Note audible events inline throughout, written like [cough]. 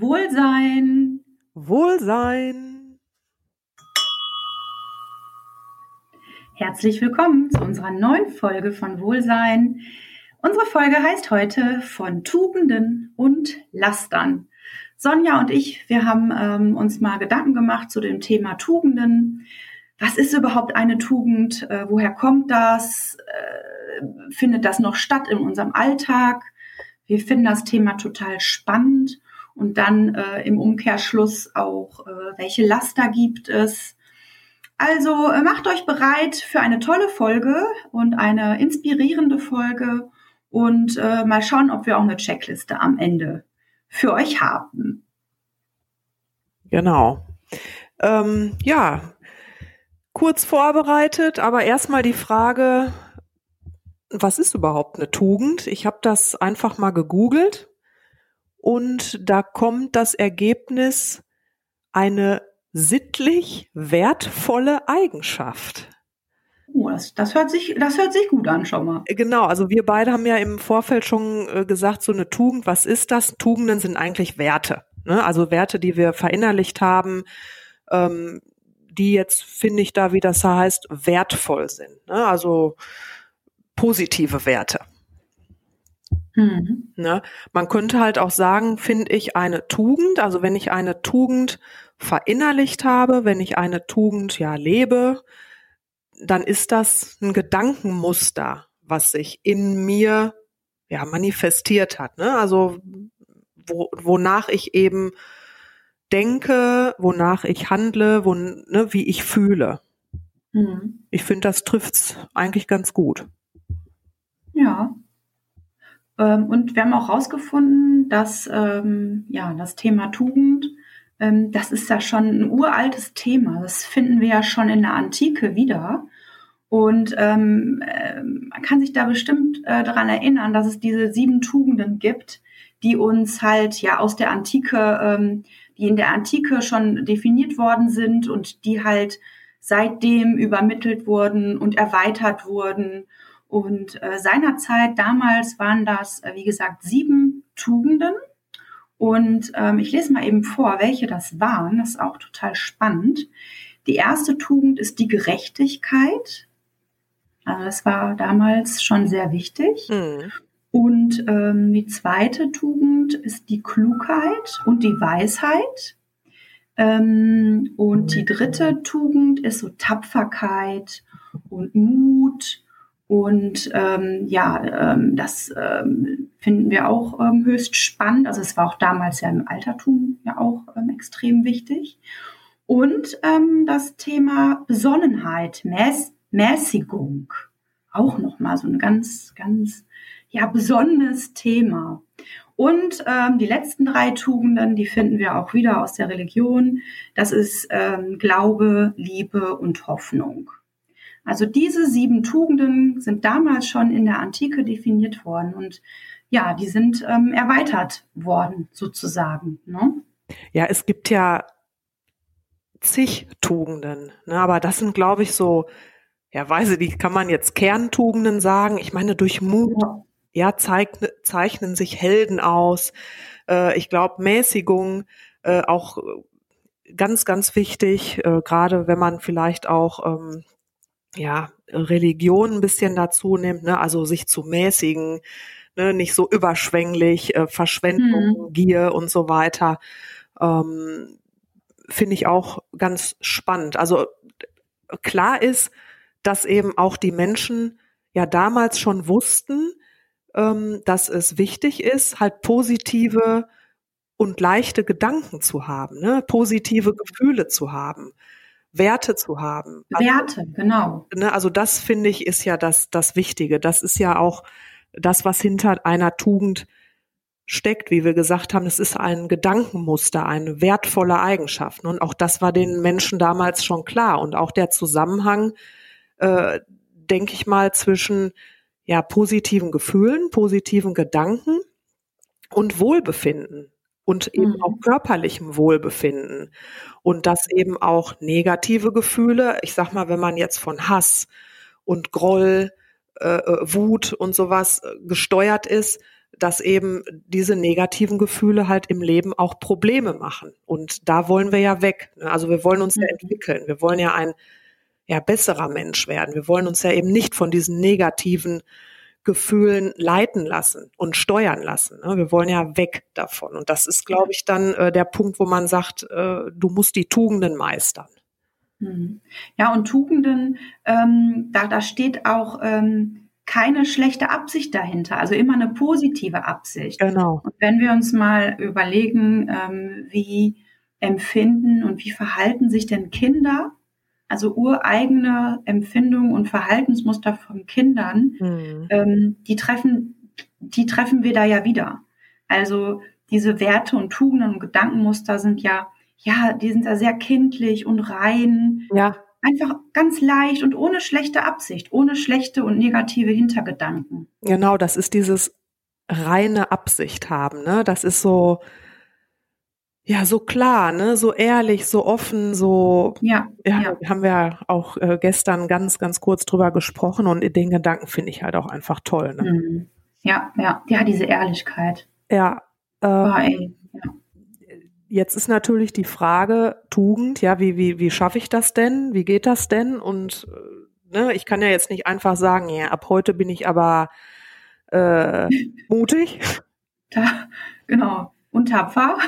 Wohlsein. Wohlsein. Herzlich willkommen zu unserer neuen Folge von Wohlsein. Unsere Folge heißt heute von Tugenden und Lastern. Sonja und ich, wir haben ähm, uns mal Gedanken gemacht zu dem Thema Tugenden. Was ist überhaupt eine Tugend? Äh, woher kommt das? Äh, findet das noch statt in unserem Alltag? Wir finden das Thema total spannend und dann äh, im Umkehrschluss auch, äh, welche Laster gibt es? Also äh, macht euch bereit für eine tolle Folge und eine inspirierende Folge und äh, mal schauen, ob wir auch eine Checkliste am Ende für euch haben. Genau. Ähm, ja, kurz vorbereitet, aber erstmal die Frage, was ist überhaupt eine Tugend? Ich habe das einfach mal gegoogelt und da kommt das Ergebnis eine sittlich wertvolle Eigenschaft. Oh, das, das, hört sich, das hört sich gut an, schon mal. Genau, also wir beide haben ja im Vorfeld schon äh, gesagt, so eine Tugend, was ist das? Tugenden sind eigentlich Werte. Ne? Also Werte, die wir verinnerlicht haben, ähm, die jetzt, finde ich da, wie das heißt, wertvoll sind. Ne? Also positive Werte. Mhm. Ne? Man könnte halt auch sagen, finde ich eine Tugend, also wenn ich eine Tugend verinnerlicht habe, wenn ich eine Tugend ja lebe, dann ist das ein Gedankenmuster, was sich in mir ja manifestiert hat. Ne? Also wo, wonach ich eben denke, wonach ich handle, wo, ne, wie ich fühle. Mhm. Ich finde, das trifft's eigentlich ganz gut. Ja. Ähm, und wir haben auch herausgefunden, dass ähm, ja das Thema Tugend, ähm, das ist ja schon ein uraltes Thema. Das finden wir ja schon in der Antike wieder. Und ähm, äh, man kann sich da bestimmt äh, daran erinnern, dass es diese sieben Tugenden gibt, die uns halt ja aus der Antike, ähm, die in der Antike schon definiert worden sind und die halt seitdem übermittelt wurden und erweitert wurden und äh, seinerzeit, damals waren das, äh, wie gesagt, sieben Tugenden. Und ähm, ich lese mal eben vor, welche das waren. Das ist auch total spannend. Die erste Tugend ist die Gerechtigkeit. Also das war damals schon sehr wichtig. Mhm. Und ähm, die zweite Tugend ist die Klugheit und die Weisheit. Ähm, und die dritte Tugend ist so Tapferkeit und Mut und ähm, ja, ähm, das ähm, finden wir auch ähm, höchst spannend. Also es war auch damals ja im Altertum ja auch ähm, extrem wichtig. Und ähm, das Thema Besonnenheit, Mäß Mäßigung, auch nochmal so ein ganz, ganz ja besonderes Thema. Und ähm, die letzten drei Tugenden, die finden wir auch wieder aus der Religion. Das ist ähm, Glaube, Liebe und Hoffnung. Also diese sieben Tugenden sind damals schon in der Antike definiert worden und ja, die sind ähm, erweitert worden sozusagen. Ne? Ja, es gibt ja zig Tugenden, ne? aber das sind, glaube ich, so, ja, weiß ich, die kann man jetzt Kerntugenden sagen. Ich meine, durch Mut, ja, ja zeig, zeichnen sich Helden aus. Äh, ich glaube, Mäßigung, äh, auch ganz, ganz wichtig, äh, gerade wenn man vielleicht auch ähm, ja, Religion ein bisschen dazu nimmt, ne? also sich zu mäßigen, ne? nicht so überschwänglich, äh, Verschwendung, mhm. Gier und so weiter, ähm, finde ich auch ganz spannend. Also klar ist, dass eben auch die Menschen ja damals schon wussten, ähm, dass es wichtig ist, halt positive und leichte Gedanken zu haben, ne? positive Gefühle zu haben. Werte zu haben. Also, Werte, genau. Ne, also das finde ich ist ja das, das Wichtige. Das ist ja auch das, was hinter einer Tugend steckt, wie wir gesagt haben. Es ist ein Gedankenmuster, eine wertvolle Eigenschaft. Und auch das war den Menschen damals schon klar. Und auch der Zusammenhang, äh, denke ich mal, zwischen ja, positiven Gefühlen, positiven Gedanken und Wohlbefinden und eben mhm. auch körperlichem Wohlbefinden und dass eben auch negative Gefühle, ich sag mal, wenn man jetzt von Hass und Groll, äh, äh Wut und sowas äh, gesteuert ist, dass eben diese negativen Gefühle halt im Leben auch Probleme machen. Und da wollen wir ja weg. Ne? Also wir wollen uns ja mhm. entwickeln. Wir wollen ja ein ja, besserer Mensch werden. Wir wollen uns ja eben nicht von diesen negativen Gefühlen leiten lassen und steuern lassen. Ne? Wir wollen ja weg davon. Und das ist, glaube ich, dann äh, der Punkt, wo man sagt, äh, du musst die Tugenden meistern. Mhm. Ja, und Tugenden, ähm, da, da steht auch ähm, keine schlechte Absicht dahinter, also immer eine positive Absicht. Genau. Und wenn wir uns mal überlegen, ähm, wie empfinden und wie verhalten sich denn Kinder, also ureigene Empfindungen und Verhaltensmuster von Kindern, mhm. ähm, die treffen, die treffen wir da ja wieder. Also diese Werte und Tugenden und Gedankenmuster sind ja, ja, die sind ja sehr kindlich und rein. Ja. Einfach ganz leicht und ohne schlechte Absicht, ohne schlechte und negative Hintergedanken. Genau, das ist dieses reine Absicht haben, ne? Das ist so, ja, so klar, ne, so ehrlich, so offen, so ja, ja, ja. haben wir auch äh, gestern ganz, ganz kurz drüber gesprochen und den Gedanken finde ich halt auch einfach toll. Ne? Mhm. Ja, ja, ja, diese Ehrlichkeit. Ja, äh, oh, ey, ja. Jetzt ist natürlich die Frage Tugend, ja, wie wie wie schaffe ich das denn? Wie geht das denn? Und äh, ne, ich kann ja jetzt nicht einfach sagen, ja, ab heute bin ich aber äh, [laughs] mutig. Da, genau und tapfer.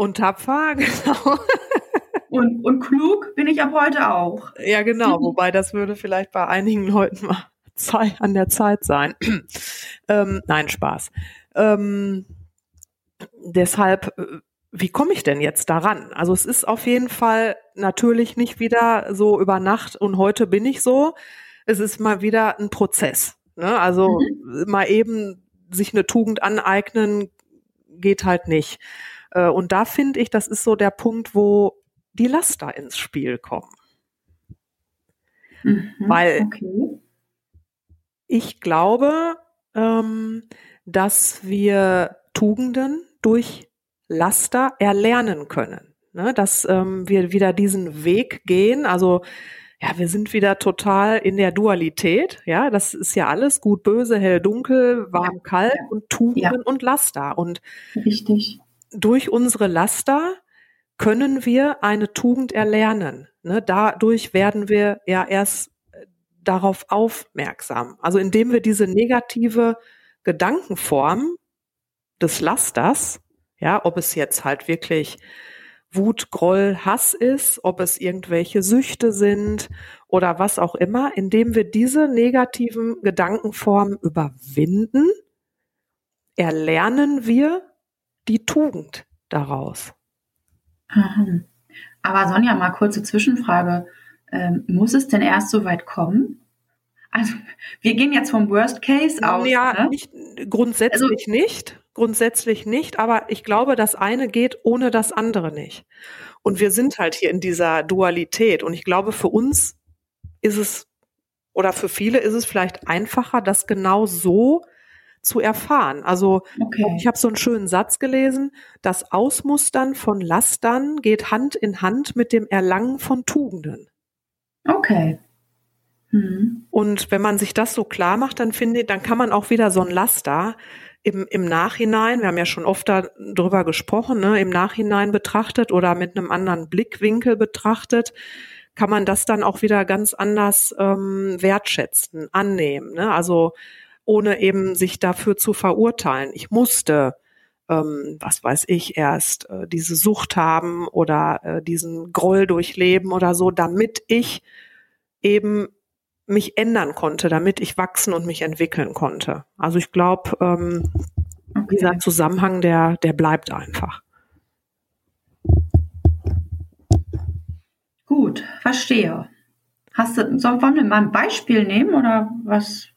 Und tapfer, [laughs] genau. Und, und klug bin ich ab heute auch. Ja, genau. Wobei das würde vielleicht bei einigen Leuten mal Zeit, an der Zeit sein. [clears throat] ähm, nein, Spaß. Ähm, deshalb, äh, wie komme ich denn jetzt daran? Also es ist auf jeden Fall natürlich nicht wieder so über Nacht und heute bin ich so. Es ist mal wieder ein Prozess. Ne? Also mhm. mal eben sich eine Tugend aneignen, geht halt nicht. Äh, und da finde ich, das ist so der Punkt, wo die Laster ins Spiel kommen. Mhm, Weil okay. ich glaube, ähm, dass wir Tugenden durch Laster erlernen können. Ne? Dass ähm, wir wieder diesen Weg gehen. Also ja, wir sind wieder total in der Dualität. Ja, das ist ja alles gut, böse, hell, dunkel, warm, ja, kalt ja. und Tugenden ja. und Laster. Und richtig. Durch unsere Laster können wir eine Tugend erlernen. Ne? Dadurch werden wir ja erst äh, darauf aufmerksam. Also indem wir diese negative Gedankenform des Lasters, ja, ob es jetzt halt wirklich Wut, Groll, Hass ist, ob es irgendwelche Süchte sind oder was auch immer, indem wir diese negativen Gedankenformen überwinden, erlernen wir die Tugend daraus. Aber Sonja, mal kurze Zwischenfrage. Ähm, muss es denn erst so weit kommen? Also wir gehen jetzt vom Worst Case aus. Ja, ne? nicht, grundsätzlich also, nicht grundsätzlich nicht, aber ich glaube, das eine geht ohne das andere nicht. Und wir sind halt hier in dieser Dualität. Und ich glaube, für uns ist es oder für viele ist es vielleicht einfacher, das genau so zu erfahren. Also okay. ich habe so einen schönen Satz gelesen, das Ausmustern von Lastern geht Hand in Hand mit dem Erlangen von Tugenden. Okay. Mhm. Und wenn man sich das so klar macht, dann finde ich, dann kann man auch wieder so ein Laster im, im Nachhinein, wir haben ja schon oft darüber gesprochen, ne, im Nachhinein betrachtet oder mit einem anderen Blickwinkel betrachtet, kann man das dann auch wieder ganz anders ähm, wertschätzen, annehmen. Ne? Also ohne eben sich dafür zu verurteilen. Ich musste, ähm, was weiß ich, erst äh, diese Sucht haben oder äh, diesen Groll durchleben oder so, damit ich eben mich ändern konnte, damit ich wachsen und mich entwickeln konnte. Also ich glaube, ähm, okay. dieser Zusammenhang, der, der bleibt einfach. Gut, verstehe. Hast du, sollen wir mal ein Beispiel nehmen oder was?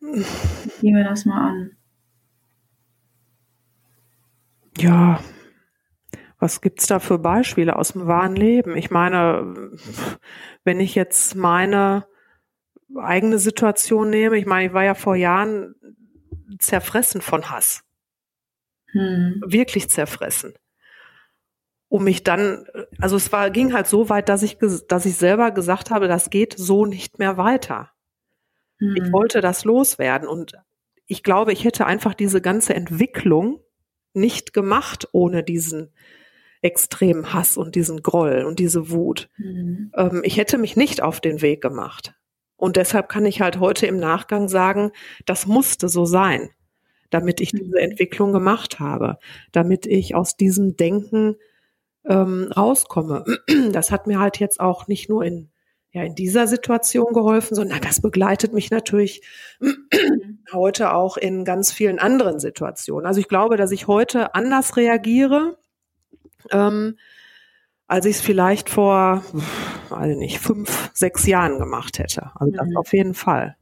Gehen wir das mal an. Ja, was gibt's da für Beispiele aus dem wahren Leben? Ich meine, wenn ich jetzt meine eigene Situation nehme, ich meine, ich war ja vor Jahren zerfressen von Hass. Hm. Wirklich zerfressen. Um mich dann, also es war, ging halt so weit, dass ich, dass ich selber gesagt habe, das geht so nicht mehr weiter. Hm. Ich wollte das loswerden und ich glaube, ich hätte einfach diese ganze Entwicklung nicht gemacht ohne diesen extremen Hass und diesen Groll und diese Wut. Mhm. Ähm, ich hätte mich nicht auf den Weg gemacht. Und deshalb kann ich halt heute im Nachgang sagen, das musste so sein, damit ich diese mhm. Entwicklung gemacht habe, damit ich aus diesem Denken ähm, rauskomme. [clears throat] Das hat mir halt jetzt auch nicht nur in ja in dieser Situation geholfen, sondern das begleitet mich natürlich heute auch in ganz vielen anderen Situationen. Also ich glaube, dass ich heute anders reagiere, ähm, als ich es vielleicht vor, also nicht, fünf, sechs Jahren gemacht hätte. Also das mhm. auf jeden Fall.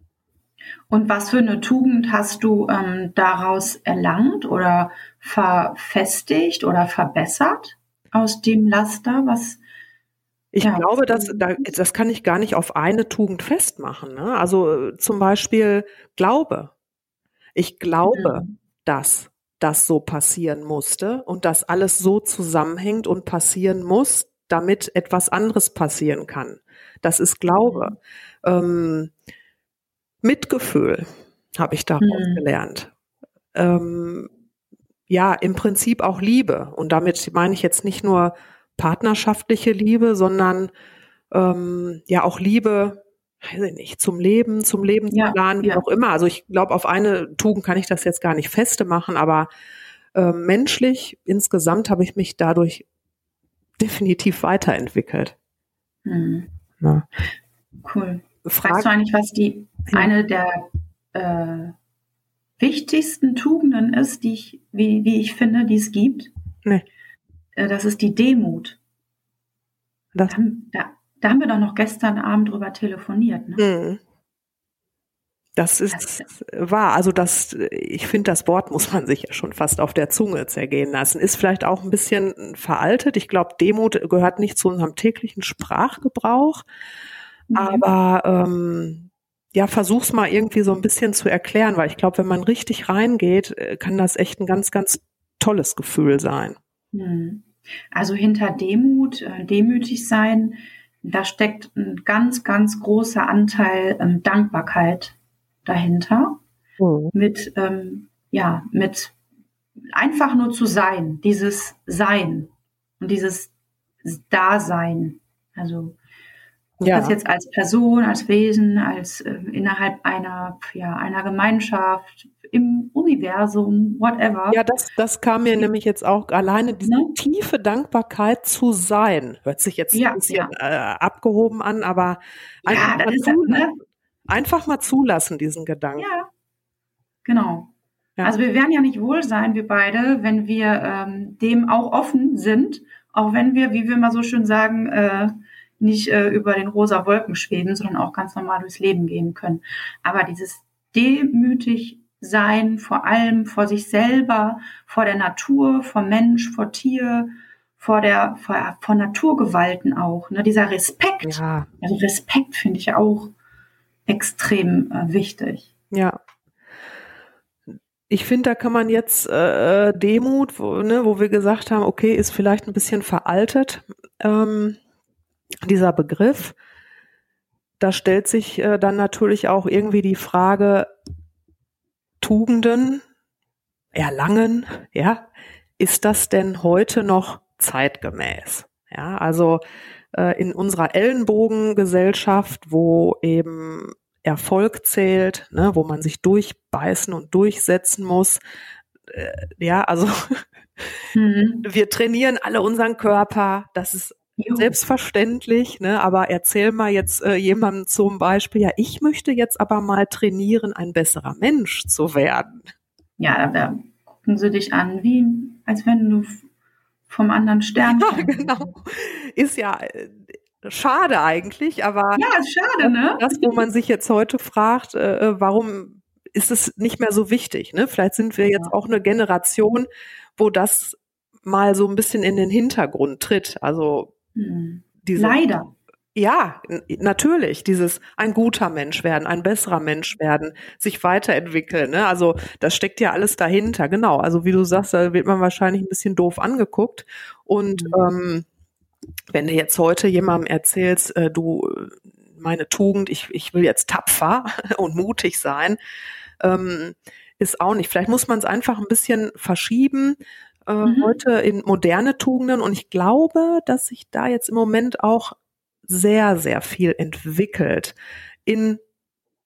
Und was für eine Tugend hast du ähm, daraus erlangt oder verfestigt oder verbessert aus dem Laster, was ich ja. glaube, dass das kann ich gar nicht auf eine Tugend festmachen. Ne? Also zum Beispiel Glaube. Ich glaube, mhm. dass das so passieren musste und dass alles so zusammenhängt und passieren muss, damit etwas anderes passieren kann. Das ist Glaube. Mhm. Ähm, Mitgefühl habe ich daraus mhm. gelernt. Ähm, ja, im Prinzip auch Liebe. Und damit meine ich jetzt nicht nur partnerschaftliche Liebe, sondern ähm, ja auch Liebe, weiß ich nicht, zum Leben, zum Lebensplan, ja, wie ja. auch immer. Also ich glaube, auf eine Tugend kann ich das jetzt gar nicht feste machen, aber äh, menschlich insgesamt habe ich mich dadurch definitiv weiterentwickelt. Hm. Ja. Cool. Frage, weißt du eigentlich, was die eine der äh, wichtigsten Tugenden ist, die ich, wie, wie ich finde, die es gibt? Nee. Äh, das ist die Demut. Das da, da, da, haben wir doch noch gestern Abend drüber telefoniert. Ne? Mhm. Das ist das, wahr. Also das, ich finde, das Wort muss man sich ja schon fast auf der Zunge zergehen lassen. Ist vielleicht auch ein bisschen veraltet. Ich glaube, Demut gehört nicht zu unserem täglichen Sprachgebrauch. Aber ähm, ja, versuch's mal irgendwie so ein bisschen zu erklären, weil ich glaube, wenn man richtig reingeht, äh, kann das echt ein ganz, ganz tolles Gefühl sein. Mhm. Also hinter Demut, äh, demütig sein, da steckt ein ganz, ganz großer Anteil ähm, Dankbarkeit dahinter. Mhm. Mit, ähm, ja, mit einfach nur zu sein, dieses Sein und dieses Dasein. Also ja. das jetzt als Person, als Wesen, als äh, innerhalb einer, ja, einer Gemeinschaft, im Universum, whatever. Ja, das, das kam mir nämlich jetzt auch alleine diese ne? tiefe Dankbarkeit zu sein. Hört sich jetzt ja, ein bisschen ja. äh, abgehoben an, aber einfach, ja, mal zulassen, ne? einfach mal zulassen, diesen Gedanken. Ja, genau. Also wir werden ja nicht wohl sein, wir beide, wenn wir ähm, dem auch offen sind, auch wenn wir, wie wir mal so schön sagen, äh, nicht äh, über den rosa Wolken schweben, sondern auch ganz normal durchs Leben gehen können. Aber dieses demütig sein, vor allem vor sich selber, vor der Natur, vor Mensch, vor Tier, vor der vor, vor Naturgewalten auch. Ne? Dieser Respekt, ja. also Respekt finde ich auch extrem äh, wichtig. Ja. Ich finde, da kann man jetzt äh, Demut, wo, ne, wo wir gesagt haben, okay, ist vielleicht ein bisschen veraltet. Ähm, dieser Begriff, da stellt sich äh, dann natürlich auch irgendwie die Frage, Tugenden erlangen, ja, ist das denn heute noch zeitgemäß? Ja, also äh, in unserer Ellenbogengesellschaft, wo eben Erfolg zählt, ne, wo man sich durchbeißen und durchsetzen muss, äh, ja, also mhm. wir trainieren alle unseren Körper, das ist Selbstverständlich, ne? aber erzähl mal jetzt äh, jemandem zum Beispiel, ja, ich möchte jetzt aber mal trainieren, ein besserer Mensch zu werden. Ja, da gucken sie dich an, wie als wenn du vom anderen Stern. Ja, genau. Ist ja äh, schade eigentlich, aber ja, ist schade, ne? Das, wo man sich jetzt heute fragt, äh, äh, warum ist es nicht mehr so wichtig? Ne? Vielleicht sind wir jetzt auch eine Generation, wo das mal so ein bisschen in den Hintergrund tritt. Also hm. Diese, Leider. Ja, natürlich, dieses ein guter Mensch werden, ein besserer Mensch werden, sich weiterentwickeln. Ne? Also das steckt ja alles dahinter, genau. Also wie du sagst, da wird man wahrscheinlich ein bisschen doof angeguckt. Und mhm. ähm, wenn du jetzt heute jemandem erzählst, äh, du, meine Tugend, ich, ich will jetzt tapfer [laughs] und mutig sein, ähm, ist auch nicht. Vielleicht muss man es einfach ein bisschen verschieben äh, mhm. heute in moderne Tugenden und ich glaube, dass sich da jetzt im Moment auch sehr, sehr viel entwickelt in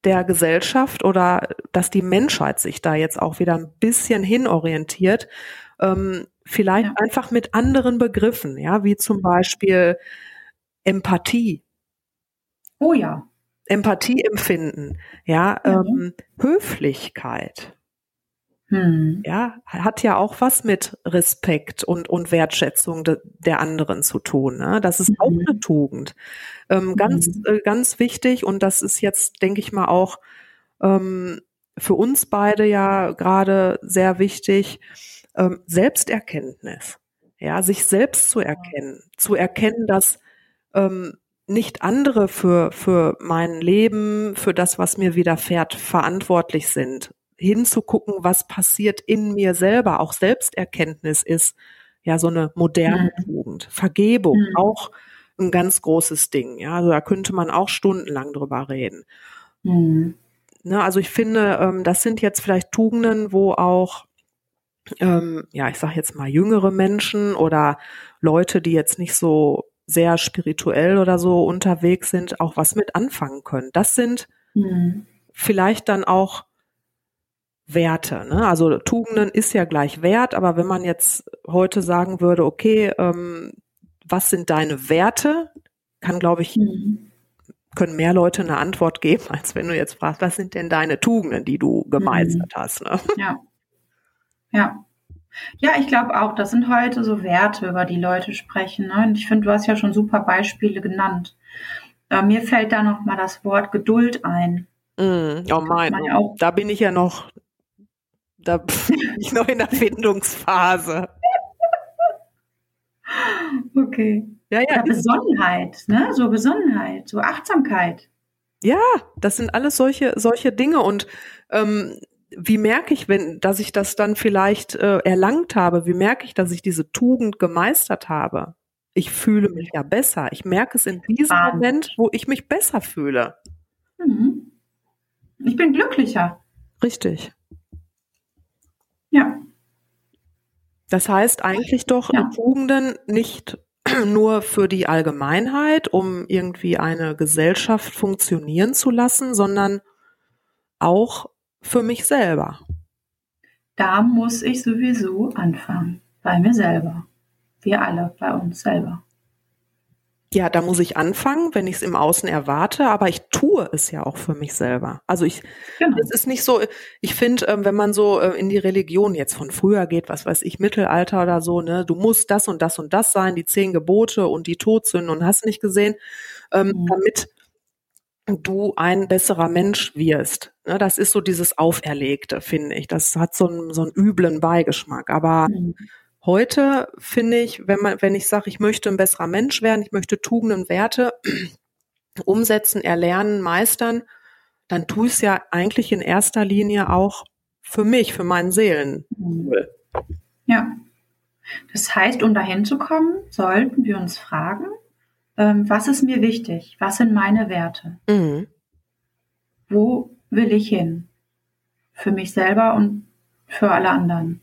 der Gesellschaft oder dass die Menschheit sich da jetzt auch wieder ein bisschen hinorientiert, ähm, vielleicht ja. einfach mit anderen Begriffen, ja, wie zum Beispiel Empathie. Oh ja. Empathie empfinden, ja, ja. Ähm, Höflichkeit. Hm. Ja, hat ja auch was mit Respekt und, und Wertschätzung de, der anderen zu tun. Ne? Das ist mhm. auch eine Tugend. Ähm, ganz, mhm. äh, ganz wichtig und das ist jetzt, denke ich mal, auch ähm, für uns beide ja gerade sehr wichtig, ähm, Selbsterkenntnis. Ja, sich selbst zu erkennen, zu erkennen, dass ähm, nicht andere für, für mein Leben, für das, was mir widerfährt, verantwortlich sind. Hinzugucken, was passiert in mir selber. Auch Selbsterkenntnis ist ja so eine moderne mhm. Tugend. Vergebung, mhm. auch ein ganz großes Ding. Ja, also da könnte man auch stundenlang drüber reden. Mhm. Ne, also ich finde, ähm, das sind jetzt vielleicht Tugenden, wo auch ähm, ja, ich sage jetzt mal jüngere Menschen oder Leute, die jetzt nicht so sehr spirituell oder so unterwegs sind, auch was mit anfangen können. Das sind mhm. vielleicht dann auch Werte. Ne? Also Tugenden ist ja gleich Wert, aber wenn man jetzt heute sagen würde, okay, ähm, was sind deine Werte, kann, glaube ich, mhm. können mehr Leute eine Antwort geben, als wenn du jetzt fragst, was sind denn deine Tugenden, die du gemeistert mhm. hast. Ne? Ja. Ja. Ja, ich glaube auch, das sind heute so Werte, über die Leute sprechen. Ne? Und ich finde, du hast ja schon super Beispiele genannt. Äh, mir fällt da noch mal das Wort Geduld ein. Mm, oh mein, ja da bin ich ja noch, da bin ich noch in der Findungsphase. okay. Ja, ja. ja Besonnenheit, ne? So Besonnenheit, so Achtsamkeit. Ja, das sind alles solche, solche Dinge und ähm, wie merke ich, wenn, dass ich das dann vielleicht äh, erlangt habe? Wie merke ich, dass ich diese Tugend gemeistert habe? Ich fühle mich ja besser. Ich merke es in diesem ah. Moment, wo ich mich besser fühle. Mhm. Ich bin glücklicher. Richtig. Ja. Das heißt eigentlich doch ja. Tugenden nicht [clears throat] nur für die Allgemeinheit, um irgendwie eine Gesellschaft funktionieren zu lassen, sondern auch für mich selber? Da muss ich sowieso anfangen, bei mir selber. Wir alle, bei uns selber. Ja, da muss ich anfangen, wenn ich es im Außen erwarte, aber ich tue es ja auch für mich selber. Also ich, genau. es ist nicht so, ich finde, ähm, wenn man so äh, in die Religion jetzt von früher geht, was weiß ich, Mittelalter oder so, ne, du musst das und das und das sein, die zehn Gebote und die Todsünden und hast nicht gesehen, ähm, mhm. damit du ein besserer Mensch wirst. Ne, das ist so dieses Auferlegte, finde ich. Das hat so einen, so einen üblen Beigeschmack. Aber mhm. Heute finde ich, wenn man, wenn ich sage, ich möchte ein besserer Mensch werden, ich möchte Tugenden, Werte [clears throat] umsetzen, erlernen, meistern, dann tue ich es ja eigentlich in erster Linie auch für mich, für meinen Seelen. Ja. Das heißt, um dahin zu kommen, sollten wir uns fragen, ähm, was ist mir wichtig? Was sind meine Werte? Mhm. Wo will ich hin? Für mich selber und für alle anderen.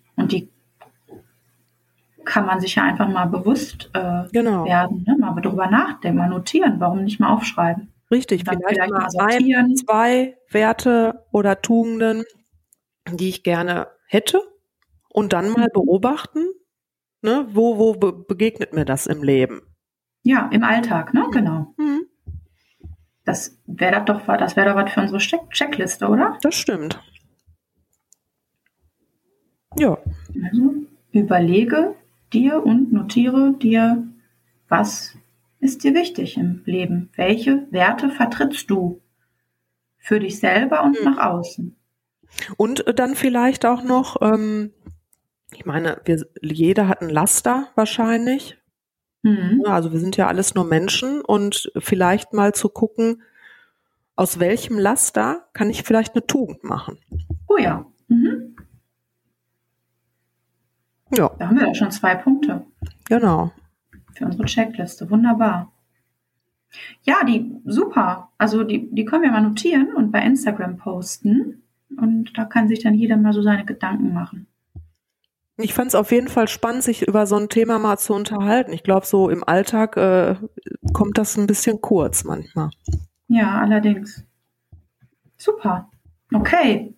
Kann man sich ja einfach mal bewusst äh, genau. werden, ne? mal darüber nachdenken, mal notieren, warum nicht mal aufschreiben. Richtig, vielleicht, vielleicht, mal ein, zwei Werte oder Tugenden, die ich gerne hätte und dann mal mhm. beobachten, ne, wo, wo begegnet mir das im Leben? Ja, im Alltag, ne? Genau. Mhm. Das wäre doch, das wäre doch was für unsere Check Checkliste, oder? Das stimmt. Ja. Also überlege dir und notiere dir, was ist dir wichtig im Leben? Welche Werte vertrittst du für dich selber und mhm. nach außen? Und dann vielleicht auch noch, ähm, ich meine, wir, jeder hat ein Laster wahrscheinlich. Mhm. Also wir sind ja alles nur Menschen und vielleicht mal zu gucken, aus welchem Laster kann ich vielleicht eine Tugend machen. Oh ja. Mhm. Ja. Da haben wir ja schon zwei Punkte. Genau. Für unsere Checkliste. Wunderbar. Ja, die super. Also die, die können wir mal notieren und bei Instagram posten. Und da kann sich dann jeder mal so seine Gedanken machen. Ich fand es auf jeden Fall spannend, sich über so ein Thema mal zu unterhalten. Ich glaube, so im Alltag äh, kommt das ein bisschen kurz manchmal. Ja, allerdings. Super. Okay.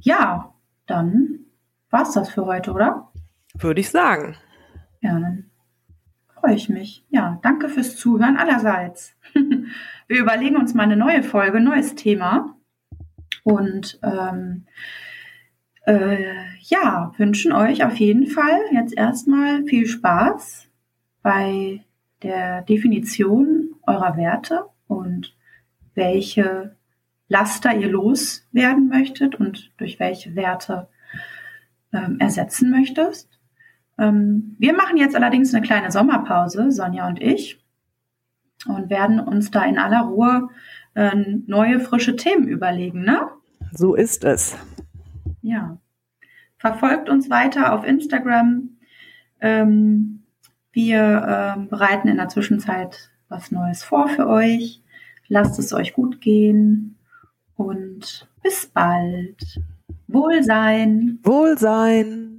Ja, dann war es das für heute, oder? Würde ich sagen. Ja, dann freue ich mich. Ja, danke fürs Zuhören allerseits. [laughs] Wir überlegen uns mal eine neue Folge, neues Thema. Und ähm, äh, ja, wünschen euch auf jeden Fall jetzt erstmal viel Spaß bei der Definition eurer Werte und welche Laster ihr loswerden möchtet und durch welche Werte ähm, ersetzen möchtest. Ähm, wir machen jetzt allerdings eine kleine Sommerpause, Sonja und ich, und werden uns da in aller Ruhe äh, neue, frische Themen überlegen, ne? So ist es. Ja. Verfolgt uns weiter auf Instagram. Ähm, wir ähm, bereiten in der Zwischenzeit was Neues vor für euch. Lasst es euch gut gehen und bis bald. Wohlsein. Wohlsein.